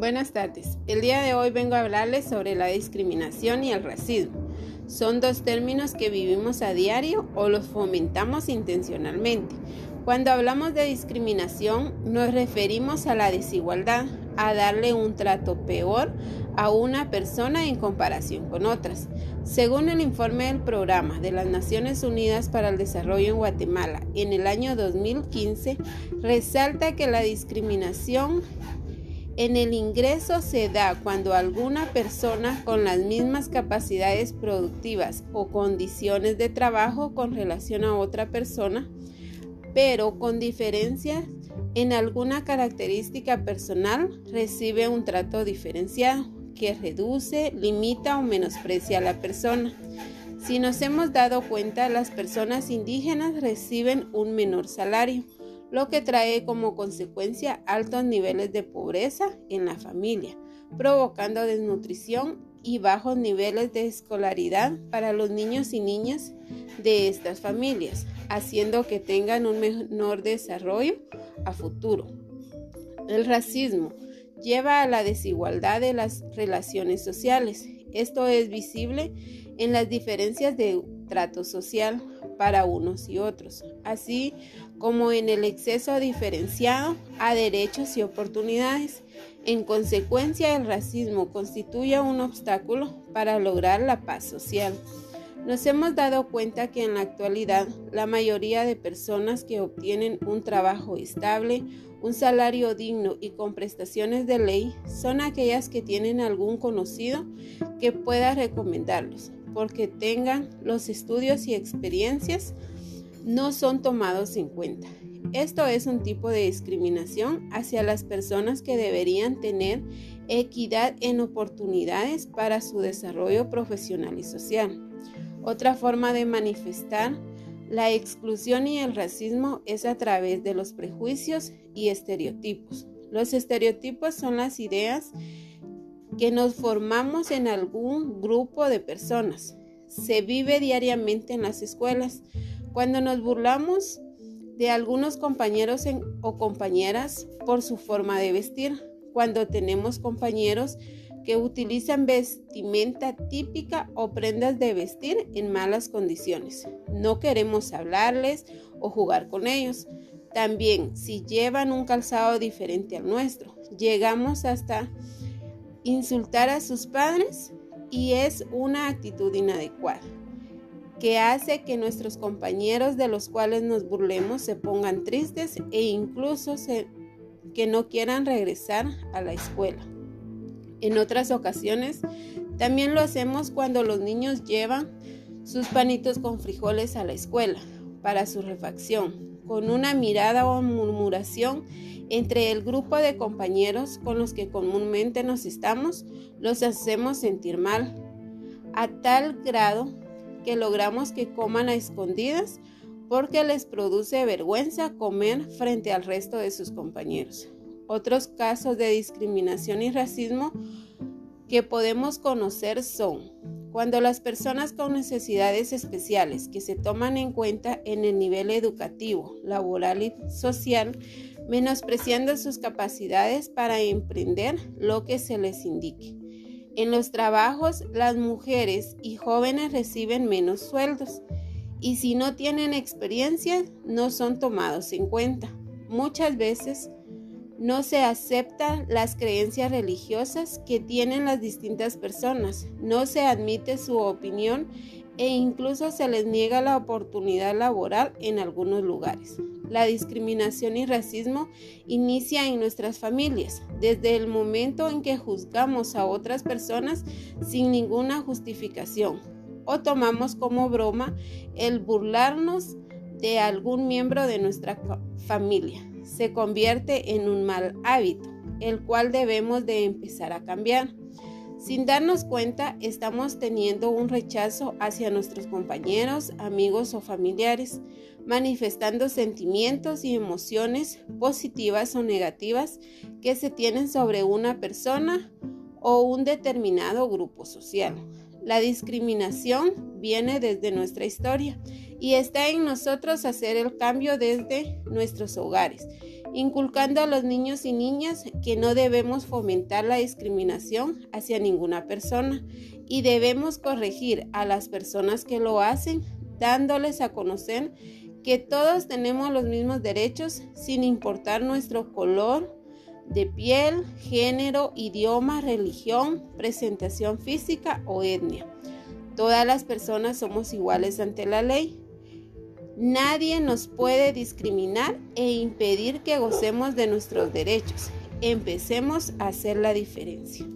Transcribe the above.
Buenas tardes. El día de hoy vengo a hablarles sobre la discriminación y el racismo. Son dos términos que vivimos a diario o los fomentamos intencionalmente. Cuando hablamos de discriminación nos referimos a la desigualdad, a darle un trato peor a una persona en comparación con otras. Según el informe del Programa de las Naciones Unidas para el Desarrollo en Guatemala en el año 2015, resalta que la discriminación en el ingreso se da cuando alguna persona con las mismas capacidades productivas o condiciones de trabajo con relación a otra persona, pero con diferencias en alguna característica personal, recibe un trato diferenciado que reduce, limita o menosprecia a la persona. Si nos hemos dado cuenta, las personas indígenas reciben un menor salario lo que trae como consecuencia altos niveles de pobreza en la familia, provocando desnutrición y bajos niveles de escolaridad para los niños y niñas de estas familias, haciendo que tengan un menor desarrollo a futuro. El racismo lleva a la desigualdad de las relaciones sociales. Esto es visible en las diferencias de trato social para unos y otros, así como en el exceso diferenciado a derechos y oportunidades. En consecuencia, el racismo constituye un obstáculo para lograr la paz social. Nos hemos dado cuenta que en la actualidad la mayoría de personas que obtienen un trabajo estable, un salario digno y con prestaciones de ley son aquellas que tienen algún conocido que pueda recomendarlos, porque tengan los estudios y experiencias no son tomados en cuenta. Esto es un tipo de discriminación hacia las personas que deberían tener equidad en oportunidades para su desarrollo profesional y social. Otra forma de manifestar la exclusión y el racismo es a través de los prejuicios y estereotipos. Los estereotipos son las ideas que nos formamos en algún grupo de personas. Se vive diariamente en las escuelas cuando nos burlamos de algunos compañeros o compañeras por su forma de vestir, cuando tenemos compañeros que utilizan vestimenta típica o prendas de vestir en malas condiciones. No queremos hablarles o jugar con ellos. También si llevan un calzado diferente al nuestro, llegamos hasta insultar a sus padres y es una actitud inadecuada que hace que nuestros compañeros de los cuales nos burlemos se pongan tristes e incluso que no quieran regresar a la escuela. En otras ocasiones, también lo hacemos cuando los niños llevan sus panitos con frijoles a la escuela para su refacción, con una mirada o murmuración entre el grupo de compañeros con los que comúnmente nos estamos, los hacemos sentir mal, a tal grado que logramos que coman a escondidas porque les produce vergüenza comer frente al resto de sus compañeros. Otros casos de discriminación y racismo que podemos conocer son cuando las personas con necesidades especiales que se toman en cuenta en el nivel educativo, laboral y social, menospreciando sus capacidades para emprender lo que se les indique. En los trabajos, las mujeres y jóvenes reciben menos sueldos y si no tienen experiencia, no son tomados en cuenta. Muchas veces no se aceptan las creencias religiosas que tienen las distintas personas, no se admite su opinión e incluso se les niega la oportunidad laboral en algunos lugares. La discriminación y racismo inicia en nuestras familias, desde el momento en que juzgamos a otras personas sin ninguna justificación o tomamos como broma el burlarnos de algún miembro de nuestra familia. Se convierte en un mal hábito, el cual debemos de empezar a cambiar. Sin darnos cuenta, estamos teniendo un rechazo hacia nuestros compañeros, amigos o familiares, manifestando sentimientos y emociones positivas o negativas que se tienen sobre una persona o un determinado grupo social. La discriminación viene desde nuestra historia y está en nosotros hacer el cambio desde nuestros hogares inculcando a los niños y niñas que no debemos fomentar la discriminación hacia ninguna persona y debemos corregir a las personas que lo hacen, dándoles a conocer que todos tenemos los mismos derechos sin importar nuestro color de piel, género, idioma, religión, presentación física o etnia. Todas las personas somos iguales ante la ley. Nadie nos puede discriminar e impedir que gocemos de nuestros derechos. Empecemos a hacer la diferencia.